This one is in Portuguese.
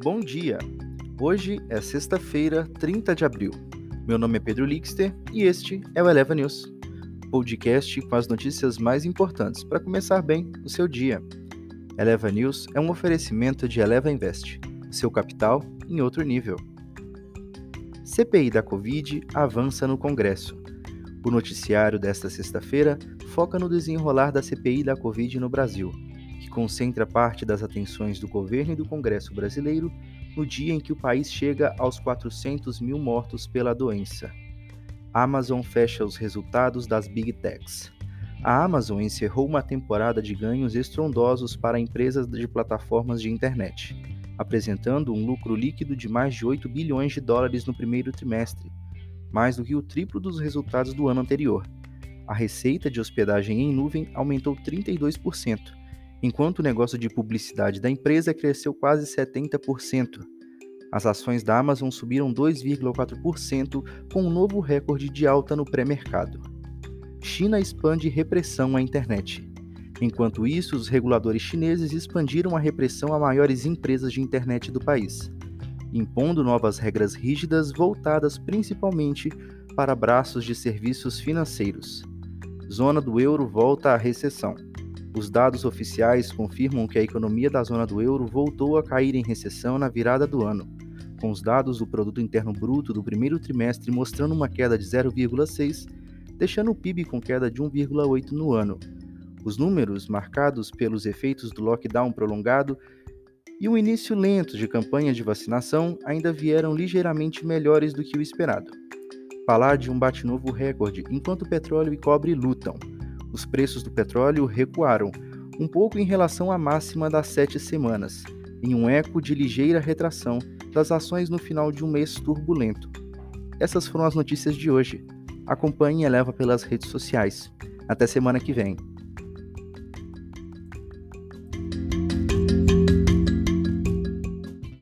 Bom dia! Hoje é sexta-feira, 30 de abril. Meu nome é Pedro Lixter e este é o Eleva News, podcast com as notícias mais importantes para começar bem o seu dia. Eleva News é um oferecimento de Eleva Invest, seu capital em outro nível. CPI da Covid avança no Congresso. O noticiário desta sexta-feira foca no desenrolar da CPI da Covid no Brasil que concentra parte das atenções do governo e do Congresso brasileiro no dia em que o país chega aos 400 mil mortos pela doença. Amazon fecha os resultados das Big Techs. A Amazon encerrou uma temporada de ganhos estrondosos para empresas de plataformas de internet, apresentando um lucro líquido de mais de 8 bilhões de dólares no primeiro trimestre, mais do que o triplo dos resultados do ano anterior. A receita de hospedagem em nuvem aumentou 32%, enquanto o negócio de publicidade da empresa cresceu quase 70%. As ações da Amazon subiram 2,4%, com um novo recorde de alta no pré-mercado. China expande repressão à internet. Enquanto isso, os reguladores chineses expandiram a repressão a maiores empresas de internet do país, impondo novas regras rígidas voltadas principalmente para braços de serviços financeiros. Zona do euro volta à recessão. Os dados oficiais confirmam que a economia da zona do euro voltou a cair em recessão na virada do ano, com os dados do produto interno bruto do primeiro trimestre mostrando uma queda de 0,6, deixando o PIB com queda de 1,8 no ano. Os números, marcados pelos efeitos do lockdown prolongado e o início lento de campanhas de vacinação, ainda vieram ligeiramente melhores do que o esperado. Falar de um bate-novo recorde enquanto petróleo e cobre lutam os preços do petróleo recuaram, um pouco em relação à máxima das sete semanas, em um eco de ligeira retração das ações no final de um mês turbulento. Essas foram as notícias de hoje. Acompanhe e eleva pelas redes sociais. Até semana que vem.